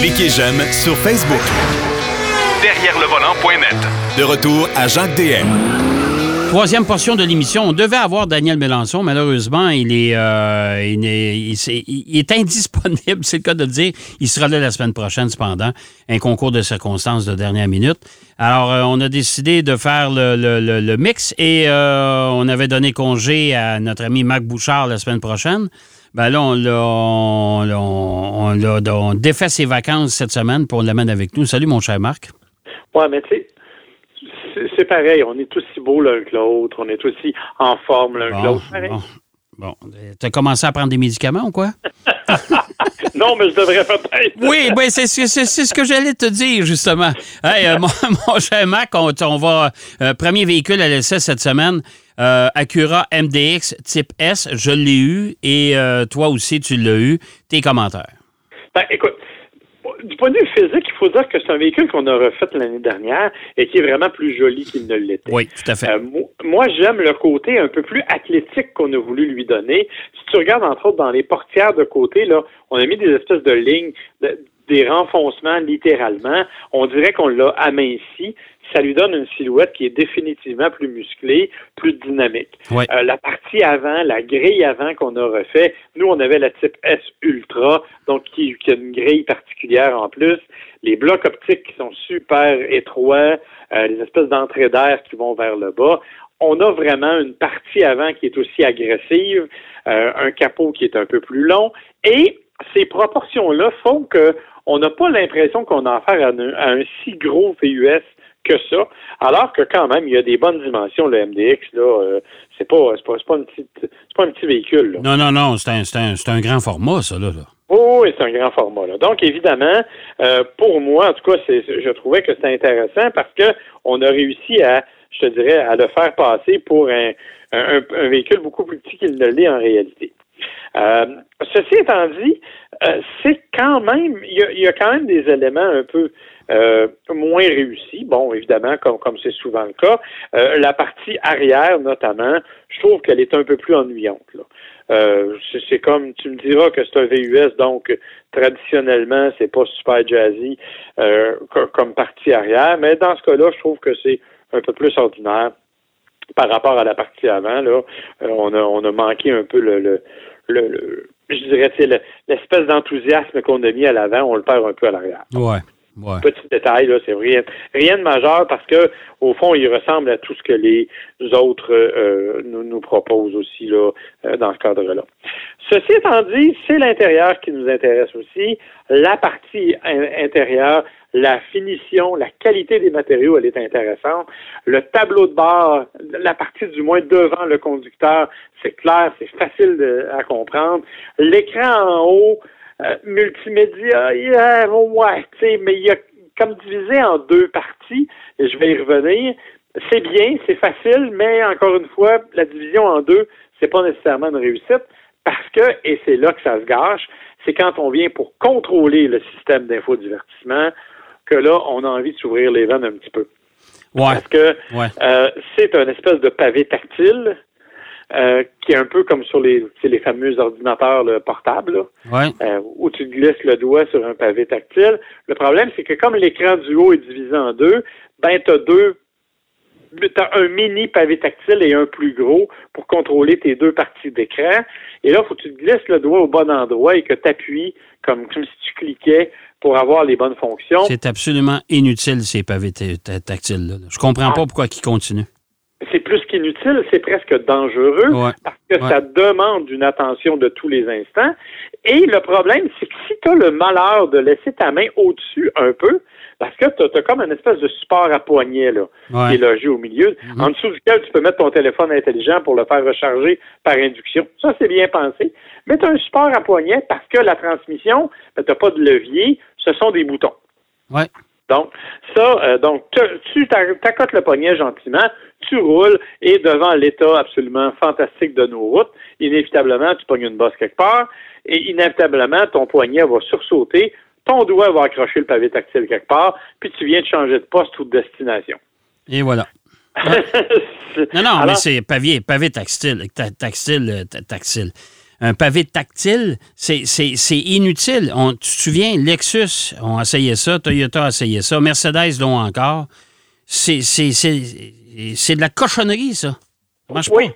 Cliquez j'aime sur Facebook. Derrière le volant.net. De retour à Jacques DM. Troisième portion de l'émission. On devait avoir Daniel Mélenchon. Malheureusement, il est, euh, il est, il est- il est indisponible, c'est le cas de le dire. Il sera là la semaine prochaine, cependant. Un concours de circonstances de dernière minute. Alors, euh, on a décidé de faire le, le- le- le mix et euh, on avait donné congé à notre ami Marc Bouchard la semaine prochaine. Ben là, on l'a, on, on on défait ses vacances cette semaine pour l'amener avec nous. Salut, mon cher Marc. Ouais, mais tu sais, c'est- pareil. On est aussi beaux l'un que l'autre. On est aussi en forme l'un que l'autre. Pareil. bon. Bon, tu as commencé à prendre des médicaments ou quoi? Non, mais je devrais peut-être. Oui, ben c'est ce que j'allais te dire, justement. Hey, euh, mon, mon cher Mac, on, on va. euh, premier véhicule à l'essai cette semaine, euh, Acura MDX type S. Je l'ai eu et euh, toi aussi, tu l'as eu. Tes commentaires? Ben, écoute, du point de vue physique, il faut dire que c'est un véhicule qu'on a refait l'année dernière et qui est vraiment plus joli qu'il ne l'était. Oui, tout à fait. Euh, mo- moi, j'aime le côté un peu plus athlétique qu'on a voulu lui donner. Si tu regardes, entre autres, dans les portières de côté, là, on a mis des espèces de lignes, de- des renfoncements, littéralement. On dirait qu'on l'a aminci. Ça lui donne une silhouette qui est définitivement plus musclée, plus dynamique. Ouais. Euh, la partie avant, la grille avant qu'on a refait, nous, on avait la type S Ultra, donc qui, qui a une grille particulière en plus. Les blocs optiques qui sont super étroits, euh, les espèces d'entrées d'air qui vont vers le bas. On a vraiment une partie avant qui est aussi agressive, euh, un capot qui est un peu plus long, et ces proportions-là font que on n'a pas l'impression qu'on a affaire à un, à un si gros VUS que ça, alors que quand même, il y a des bonnes dimensions, le MDX, là, euh, c'est pas, c'est pas, c'est pas, une petite- c'est pas un petit véhicule, là. Non, non, non, c'est un, c'est un- c'est un grand format, ça, là. là. Oh, oui, c'est un grand format. Là. Donc, évidemment, euh, pour moi, en tout cas, c'est, je trouvais que c'était intéressant parce que on a réussi à, je te dirais, à le faire passer pour un, un, un véhicule beaucoup plus petit qu'il ne l'est en réalité. Euh, ceci étant dit, euh, c'est quand même, il y, y a quand même des éléments un peu euh, moins réussis. Bon, évidemment, comme comme c'est souvent le cas, Euh, la partie arrière notamment, je trouve qu'elle est un peu plus ennuyante. Euh, c'est, comme tu me diras que c'est un VUS, donc traditionnellement c'est pas super jazzy euh, co- comme partie arrière, mais dans ce cas-là, je trouve que c'est un peu plus ordinaire par rapport à la partie avant. Là, on a on a manqué un peu le, le, le, le- je dirais l'espèce d'enthousiasme qu'on a mis à l'avant, on le perd un peu à l'arrière. Ouais, ouais. Petit détail, là, c'est rien, rien de majeur parce que au fond, il ressemble à tout ce que les autres euh, nous, nous proposent aussi là, euh, dans ce cadre-là. Ceci étant dit, c'est l'intérieur qui nous intéresse aussi. La partie in- intérieure, la finition, la qualité des matériaux, elle est intéressante. Le tableau de bord, la partie du moins devant le conducteur, c'est clair, c'est facile à comprendre. L'écran en haut, euh, multimédia, yeah, ouais, mais il y a comme divisé en deux parties, et je vais y revenir. C'est bien, c'est facile, mais encore une fois, la division en deux, c'est pas nécessairement une réussite parce que, et c'est là que ça se gâche, c'est quand on vient pour contrôler le système d'infodivertissement que là, on a envie de s'ouvrir les veines un petit peu. Ouais, Parce que ouais. euh, c'est un espèce de pavé tactile euh, qui est un peu comme sur les, les fameux ordinateurs là, portables, là, Ouais. euh, où tu glisses le doigt sur un pavé tactile. Le problème, c'est que comme l'écran du haut est divisé en deux, ben tu as deux T'as un mini pavé tactile et un plus gros pour contrôler tes deux parties d'écran. Et là, il faut que tu te glisses le doigt au bon endroit et que tu appuies comme, comme si tu cliquais pour avoir les bonnes fonctions. C'est absolument inutile, ces pavés ta- ta- tactiles-là. Je comprends pas pourquoi ils continuent. C'est plus qu'inutile, c'est presque dangereux Ouais. parce que Ouais. ça demande une attention de tous les instants. Et le problème, c'est que si tu as le malheur de laisser ta main au-dessus un peu, parce que tu as, comme une espèce de support à poignet là, Ouais. qui est logé au milieu, en dessous duquel tu peux mettre ton téléphone intelligent pour le faire recharger par induction. Ça, c'est bien pensé. Mais tu as un support à poignet parce que la transmission, tu n'as pas de levier, ce sont des boutons. Ouais. Donc, ça, euh, donc, te- tu t'a- t'accotes le poignet gentiment, tu roules, et devant l'état absolument fantastique de nos routes, inévitablement, tu pognes une bosse quelque part, et inévitablement, ton poignet va sursauter, ton doigt va accrocher le pavé tactile quelque part, puis tu viens de changer de poste ou de destination. Et voilà. Non, non, mais c'est pavé, pavé tactile, ta- tactile, euh, ta- tactile. un pavé tactile, c'est inutile. On, tu te souviens, Lexus ont essayé ça, Toyota a essayé ça, Mercedes l'ont encore. C'est de la cochonnerie, ça. oui,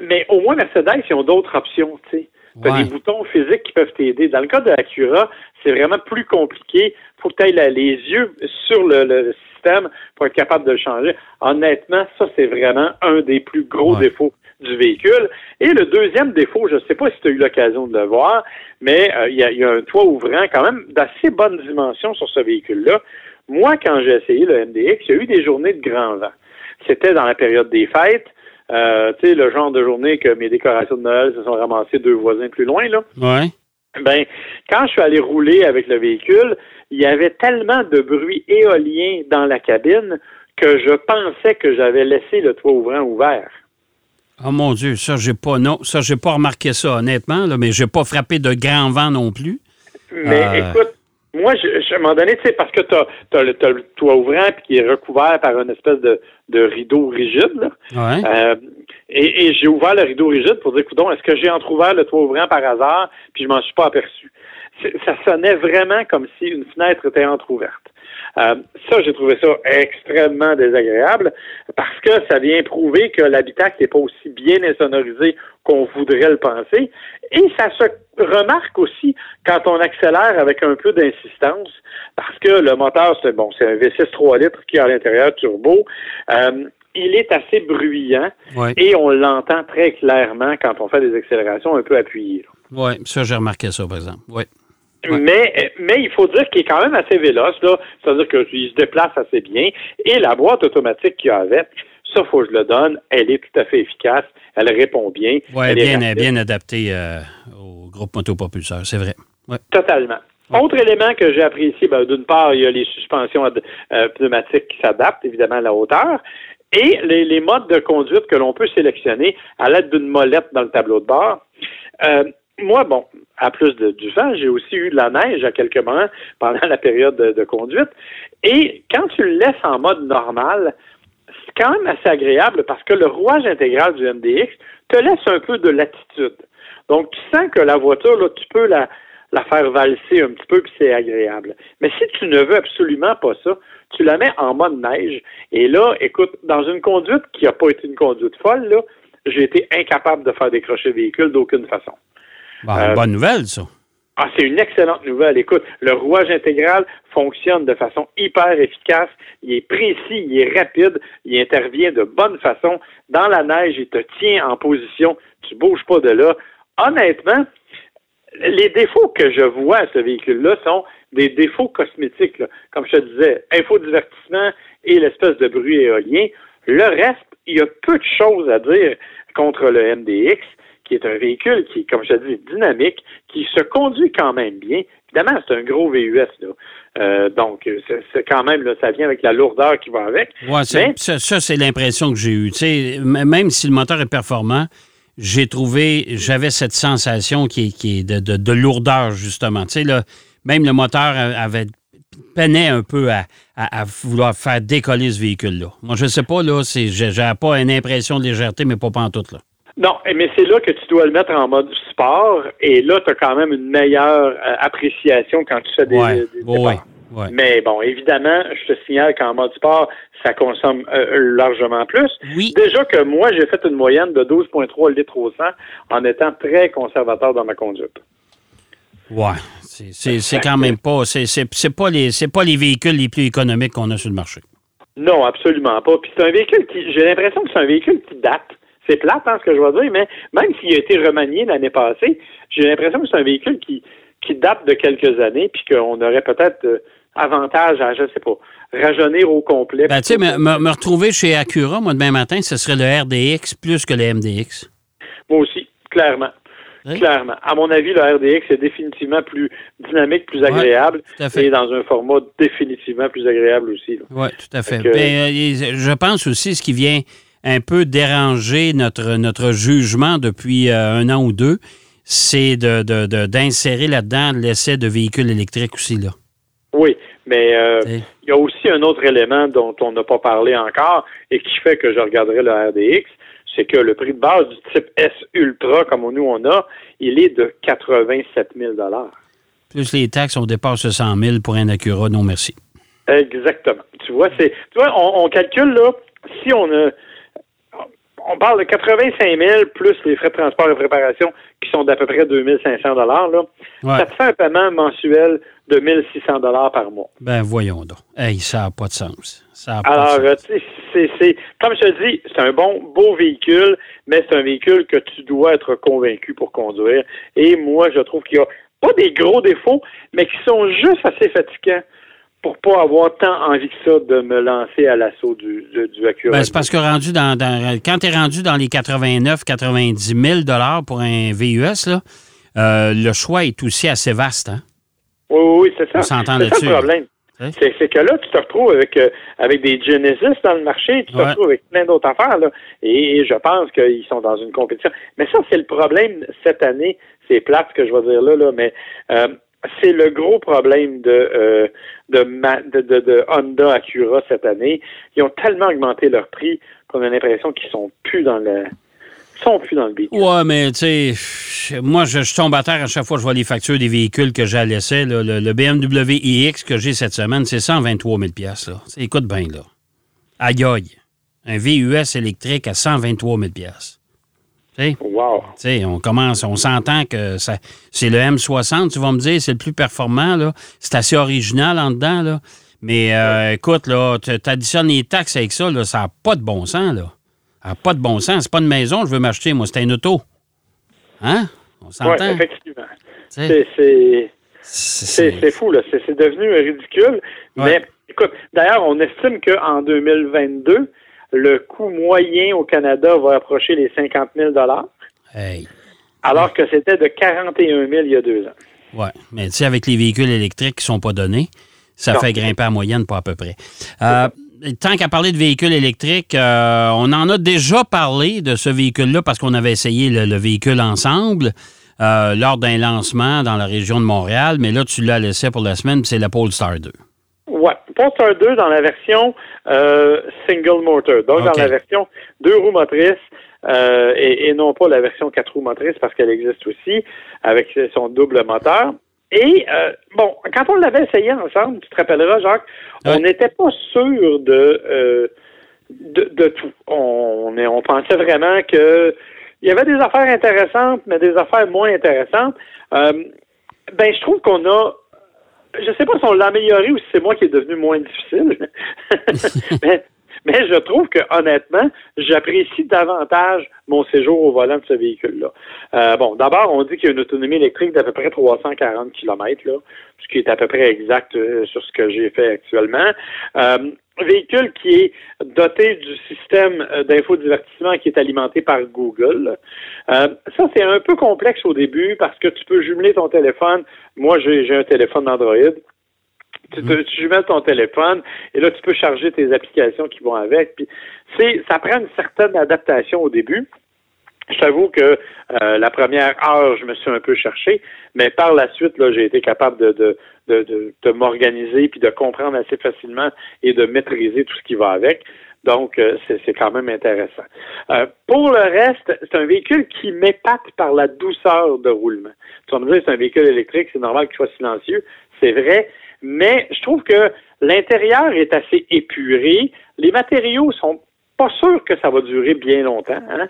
mais au moins Mercedes, ils ont d'autres options, tu sais. Tu as des boutons physiques qui peuvent t'aider. Dans le cas de Acura, c'est vraiment plus compliqué. Il faut que tu aies les yeux sur le, système pour être capable de le changer. Honnêtement, ça, c'est vraiment un des plus gros défauts du véhicule. Et le deuxième défaut, je ne sais pas si tu as eu l'occasion de le voir, mais euh, il y, a un toit ouvrant quand même d'assez bonne dimension sur ce véhicule-là. Moi, quand j'ai essayé le MDX, il y a eu des journées de grand vent. C'était dans la période des fêtes. Euh, tu sais, le genre de journée que mes décorations de Noël se sont ramassées deux voisins plus loin, là. Ouais. Ben, quand je suis allé rouler avec le véhicule, il y avait tellement de bruit éolien dans la cabine que je pensais que j'avais laissé le toit ouvrant ouvert. Oh mon Dieu, ça j'ai pas non, ça j'ai pas remarqué ça honnêtement, là, mais j'ai pas frappé de grand vent non plus. Mais euh, écoute, moi, je, à un moment donné, tu sais, parce que tu as, le toit ouvrant puis qui est recouvert par une espèce de, de rideau rigide. Là. Euh, et, et j'ai ouvert le rideau rigide pour dire, écoute, est-ce que j'ai entrouvert le toit ouvrant par hasard puis je m'en suis pas aperçu? Ça sonnait vraiment comme si une fenêtre était entrouverte. Euh, ça, j'ai trouvé ça extrêmement désagréable parce que ça vient prouver que l'habitacle n'est pas aussi bien insonorisé qu'on voudrait le penser. Et ça se remarque aussi quand on accélère avec un peu d'insistance parce que le moteur, c'est bon, c'est un V6 3 litres qui est à l'intérieur turbo. Euh, il est assez bruyant et on l'entend très clairement quand on fait des accélérations un peu appuyées. Oui, ça, j'ai remarqué ça, par exemple. Oui. Mais, mais il faut dire qu'il est quand même assez véloce, là. C'est-à-dire qu'il se déplace assez bien. Et la boîte automatique qu'il y a avec, ça, faut que je le donne, elle est tout à fait efficace. Elle répond bien. Oui, elle bien, est bien adaptée euh, au groupe motopropulseur, c'est vrai. Totalement. Autre élément que j'ai apprécié, ben, d'une part, il y a les suspensions euh, pneumatiques qui s'adaptent évidemment à la hauteur et les, les modes de conduite que l'on peut sélectionner à l'aide d'une molette dans le tableau de bord. Euh, moi, bon, à plus de, du vent, j'ai aussi eu de la neige à quelques moments pendant la période de, conduite. Et quand tu le laisses en mode normal, c'est quand même assez agréable parce que le rouage intégral du MDX te laisse un peu de latitude. Donc, tu sens que la voiture, là, tu peux la, la faire valser un petit peu, puis c'est agréable. Mais si tu ne veux absolument pas ça, tu la mets en mode neige. Et là, écoute, dans une conduite qui n'a pas été une conduite folle, là, j'ai été incapable de faire décrocher le véhicule d'aucune façon. Euh, bonne nouvelle, ça. Ah, c'est une excellente nouvelle. Écoute, le rouage intégral fonctionne de façon hyper efficace. Il est précis, il est rapide, il intervient de bonne façon. Dans la neige, il te tient en position. Tu bouges pas de là. Honnêtement, les défauts que je vois à ce véhicule-là sont des défauts cosmétiques. Comme je te disais, infodivertissement et l'espèce de bruit éolien. Le reste, il y a peu de choses à dire contre le MDX qui est un véhicule qui, comme je dis, dynamique, qui se conduit quand même bien. Évidemment, c'est un gros VUS, là. Euh, donc, c'est quand même, là, ça vient avec la lourdeur qui va avec. Oui, ça, c'est l'impression que j'ai eue. même si le moteur est performant, j'ai trouvé, j'avais cette sensation qui est, de, lourdeur, justement. Tu sais, même le moteur avait peinait un peu à, vouloir faire décoller ce véhicule-là. Moi, je ne sais pas, là, j'ai pas une impression de légèreté, mais pas tout là. Non, mais c'est là que tu dois le mettre en mode sport et là, tu as quand même une meilleure euh, appréciation quand tu fais des, ouais, Mais bon, évidemment, je te signale qu'en mode sport, ça consomme euh, largement plus. Oui. Déjà que moi, j'ai fait une moyenne de 12,3 litres au 100 en étant très conservateur dans ma conduite. Ouais, c'est quand même pas, c'est pas les, c'est pas les véhicules les plus économiques qu'on a sur le marché. Non, absolument pas. Puis c'est un véhicule qui, j'ai l'impression que c'est un véhicule qui date. C'est plate, hein, ce que je vais dire, mais même s'il a été remanié l'année passée, j'ai l'impression que c'est un véhicule qui, qui date de quelques années, puis qu'on aurait peut-être euh, avantage à, je ne sais pas, rajeunir au complet. Ben, tu sais, me, retrouver chez Acura, moi, demain matin, ce serait le RDX plus que le MDX. Moi aussi, clairement. Clairement. À mon avis, le RDX est définitivement plus dynamique, plus agréable. Et dans un format définitivement plus agréable aussi. Oui, tout à fait. Ben, euh, je pense aussi ce qui vient un peu dérangé notre, notre jugement depuis euh, un an ou deux, c'est d'insérer de, là-dedans l'essai de véhicules électriques aussi. Là. Oui, mais euh, il y a aussi un autre élément dont on n'a pas parlé encore et qui fait que je regarderai le RDX. c'est que le prix de base du type S Ultra, comme nous on a, il est de 87 000 Plus les taxes, on dépasse 100 000 pour un Acura, non merci. Exactement. Tu vois, c'est, tu vois, on, calcule là, si on a, on parle de 85 000 plus les frais de transport et préparation qui sont d'à peu près 2500 dollars là. Ça te fait un paiement mensuel de 1600 dollars par mois. Ben voyons donc. Hey, ça n'a pas de sens. Ça Alors, c'est, c'est, comme je te dis, c'est un bon, beau véhicule, mais c'est un véhicule que tu dois être convaincu pour conduire. Et moi, je trouve qu'il y a pas des gros défauts, mais qui sont juste assez fatigants pour pas avoir tant envie que ça de me lancer à l'assaut du, du, Acura. Ben, c'est parce que rendu dans, quand tu es rendu dans les 89 90 000 pour un VUS, là, euh, le choix est aussi assez vaste. Hein? Oui, oui, c'est ça. C'est ça le problème. C'est que là, tu te retrouves avec, euh, avec des Genesis dans le marché, tu te retrouves avec plein d'autres affaires, là, et je pense qu'ils sont dans une compétition. Mais ça, c'est le problème cette année. C'est plate ce que je vais dire là, là mais euh, c'est le gros problème de, euh, de, de, de, Honda Acura cette année. Ils ont tellement augmenté leur prix qu'on a l'impression qu'ils sont plus dans le sont plus dans le beat. Ouais, mais tu sais, moi, je, tombe à terre à chaque fois que je vois les factures des véhicules que j'ai laissés. Le, le, BMW iX que j'ai cette semaine, c'est 123 000 là. Écoute bien, là. Aïe aïe. Un VUS électrique à 123 000 Wow. on commence, on s'entend que ça, c'est le M60, tu vas me dire, c'est le plus performant, là. C'est assez original en dedans, là. Mais euh, écoute, là, tu additionnes les taxes avec ça, là, ça n'a pas de bon sens, là. Ça n'a pas de bon sens. C'est pas une maison que je veux m'acheter, moi, c'est un auto. Hein? On s'entend? Oui, effectivement. C'est, c'est, fou, là. C'est, devenu ridicule. Mais écoute, d'ailleurs, on estime qu'en 2022, le coût moyen au Canada va approcher les 50 000 alors que c'était de 41 000 il y a deux ans. Oui, mais tu sais, avec les véhicules électriques qui ne sont pas donnés, ça fait grimper à moyenne pas à peu près. Euh, tant qu'à parler de véhicules électriques, euh, on en a déjà parlé de ce véhicule-là parce qu'on avait essayé le, véhicule ensemble euh, lors d'un lancement dans la région de Montréal, mais là, tu l'as laissé pour la semaine, c'est la Polestar 2. Polestar 2 dans la version euh, single motor, donc dans la version deux roues motrices euh, et, non pas la version quatre roues motrices parce qu'elle existe aussi avec son double moteur. Et euh, bon, quand on l'avait essayé ensemble, tu te rappelleras, Jacques, on n'était pas sûr de, de, tout. On, on pensait vraiment que il y avait des affaires intéressantes, mais des affaires moins intéressantes. ben, je trouve qu'on a je sais pas si on l'a amélioré ou si c'est moi qui est devenu moins difficile. mais, mais, je trouve que honnêtement, j'apprécie davantage mon séjour au volant de ce véhicule-là. Euh, bon, d'abord, on dit qu'il y a une autonomie électrique d'à peu près 340 km, là, ce qui est à peu près exact euh, sur ce que j'ai fait actuellement. Euh, véhicule qui est doté du système euh, d'infodivertissement qui est alimenté par Google. Euh, ça, c'est un peu complexe au début parce que tu peux jumeler ton téléphone. Moi, j'ai un téléphone Android. Tu, mhm. tu jumelles ton téléphone et là, tu peux charger tes applications qui vont avec. Puis, c'est, ça prend une certaine adaptation au début. Je t'avoue que euh, la première heure, je me suis un peu cherché, mais par la suite, j'ai été capable de, m'organiser puis de comprendre assez facilement et de maîtriser tout ce qui va avec. Donc, euh, c'est quand même intéressant. Euh, pour le reste, c'est un véhicule qui m'épate par la douceur de roulement. Tu vas me dire, c'est un véhicule électrique, c'est normal qu'il soit silencieux. C'est vrai, mais je trouve que l'intérieur est assez épuré. Les matériaux sont pas sûr que ça va durer bien longtemps. Hein?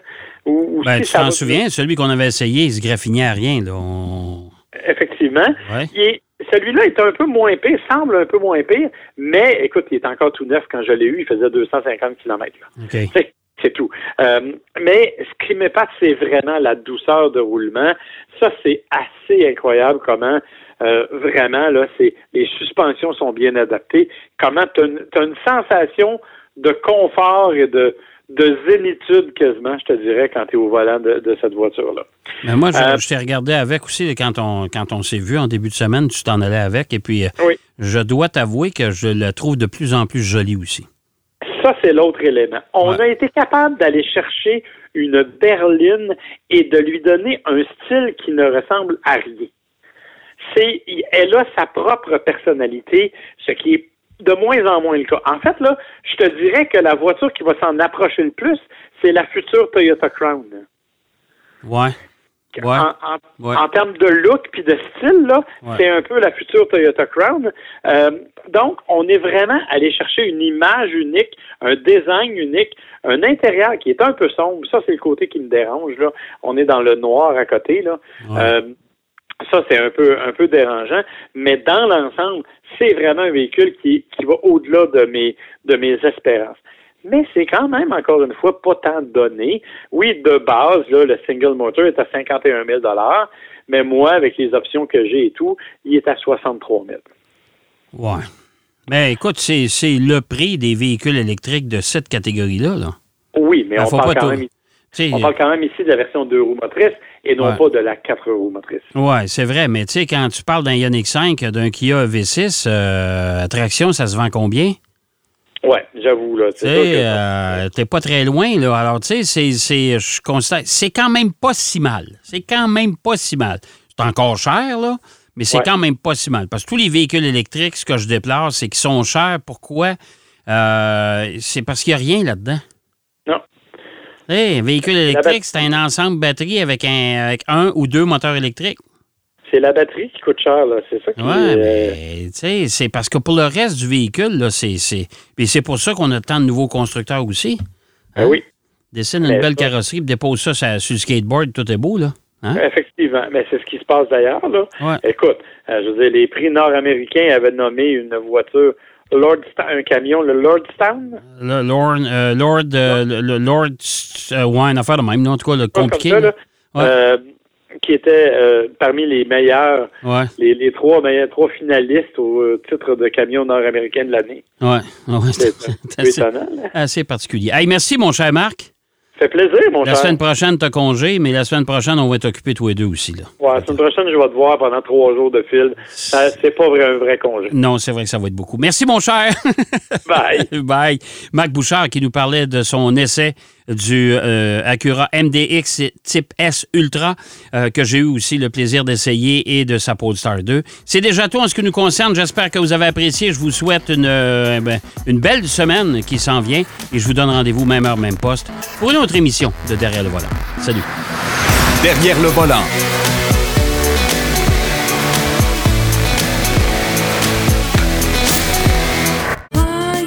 Ou, ben, tu t'en souviens, celui qu'on avait essayé, il se graffinait à rien. Là. Effectivement. celui-là est un peu moins pire, semble un peu moins pire, mais écoute, il est encore tout neuf. Quand je l'ai eu, il faisait 250 km. C'est tout. Euh, mais ce qui m'épate, c'est vraiment la douceur de roulement. Ça, c'est assez incroyable comment euh, vraiment, là, c'est les suspensions sont bien adaptées. Comment tu as, une sensation de confort et de, de zénitude quasiment, je te dirais, quand tu es au volant de, cette voiture-là. Mais moi, je, euh, t'ai regardé avec aussi quand on, quand on s'est vu en début de semaine, tu t'en allais avec. Et puis, euh, je dois t'avouer que je la trouve de plus en plus jolie aussi. Ça, c'est l'autre élément. On a été capable d'aller chercher une berline et de lui donner un style qui ne ressemble à rien. C'est, elle a sa propre personnalité, ce qui est de moins en moins le cas. En fait, là, je te dirais que la voiture qui va s'en approcher le plus, c'est la future Toyota Crown. Ouais. Ouais. En, en- Ouais. en termes de look puis de style, là, Ouais. c'est un peu la future Toyota Crown. Euh, donc, on est vraiment allé chercher une image unique, un design unique, un intérieur qui est un peu sombre. Ça, c'est le côté qui me dérange. Là. On est dans le noir à côté. Là. Euh, ça, c'est un peu, un peu dérangeant. Mais dans l'ensemble, c'est vraiment un véhicule qui, qui va au-delà de mes, de mes espérances. Mais c'est quand même, encore une fois, pas tant donné. Oui, de base, là, le single motor est à 51 000 mais moi, avec les options que j'ai et tout, il est à 63 000 Ouais. Mais écoute, c'est c'est le prix des véhicules électriques de cette catégorie-là. Là. Oui, mais Ben, on parle, quand même, on parle quand même ici de la version 2 roues motrices et non Ouais. pas de la 4 roues motrices. Ouais, c'est vrai, mais tu sais, quand tu parles d'un Ioniq 5, d'un Kia V6, euh, attraction, ça se vend combien? Oui, j'avoue. là. Tu euh, t'es pas très loin, là. Alors, tu sais, c'est, c'est, je constate, c'est quand même pas si mal. C'est quand même pas si mal. C'est encore cher, là, mais c'est Ouais. quand même pas si mal. Parce que tous les véhicules électriques, ce que je déplore, c'est qu'ils sont chers. Pourquoi? Euh, c'est parce qu'il n'y a rien là-dedans. Non. Sais, un véhicule électrique, c'est un ensemble batterie avec un, avec un ou deux moteurs électriques. C'est la batterie qui coûte cher. là. C'est ça qui Ouais, euh, mais tu sais, c'est parce que pour le reste du véhicule, là, c'est. c'est... Pour ça qu'on a tant de nouveaux constructeurs aussi. ben oui. Dessine une Mais belle ça- carrosserie, dépose ça sur, sur le skateboard, tout est beau, là. Hein? Effectivement, mais c'est ce qui se passe d'ailleurs. Là. Ouais. Écoute, euh, je veux dire, les prix nord-américains avaient nommé une voiture, Lordstown, un camion, le Lordstown? Le Lord, euh, Lord, euh, le, le Lord, euh, ouais, une affaire de même, non, en tout cas, le compliqué. ça, là, Ouais. euh, qui était euh, parmi les meilleurs. Ouais, les, les trois meilleurs, trois finalistes au euh, titre de camion nord-américain de l'année. ouais, ouais. C'est étonnant. assez particulier. Hey, merci, mon cher Marc. Fait plaisir, mon La cher. semaine prochaine, t'as congé, mais la semaine prochaine, on va t'occuper tous les deux aussi, là. Ouais, la semaine prochaine, je vais te voir pendant trois jours de fil. C'est pas vrai, un vrai congé. Non, c'est vrai que ça va être beaucoup. Merci, mon cher. Bye. Bye. Marc Bouchard qui nous parlait de son essai du euh, Acura MDX type S Ultra euh, que j'ai eu aussi le plaisir d'essayer et de sa Polestar 2. C'est déjà tout en ce qui nous concerne. J'espère que vous avez apprécié. Je vous souhaite une, euh, ben, une belle semaine qui s'en vient et je vous donne rendez-vous même heure, même poste pour une autre émission de Derrière le volant. Salut. Derrière le volant.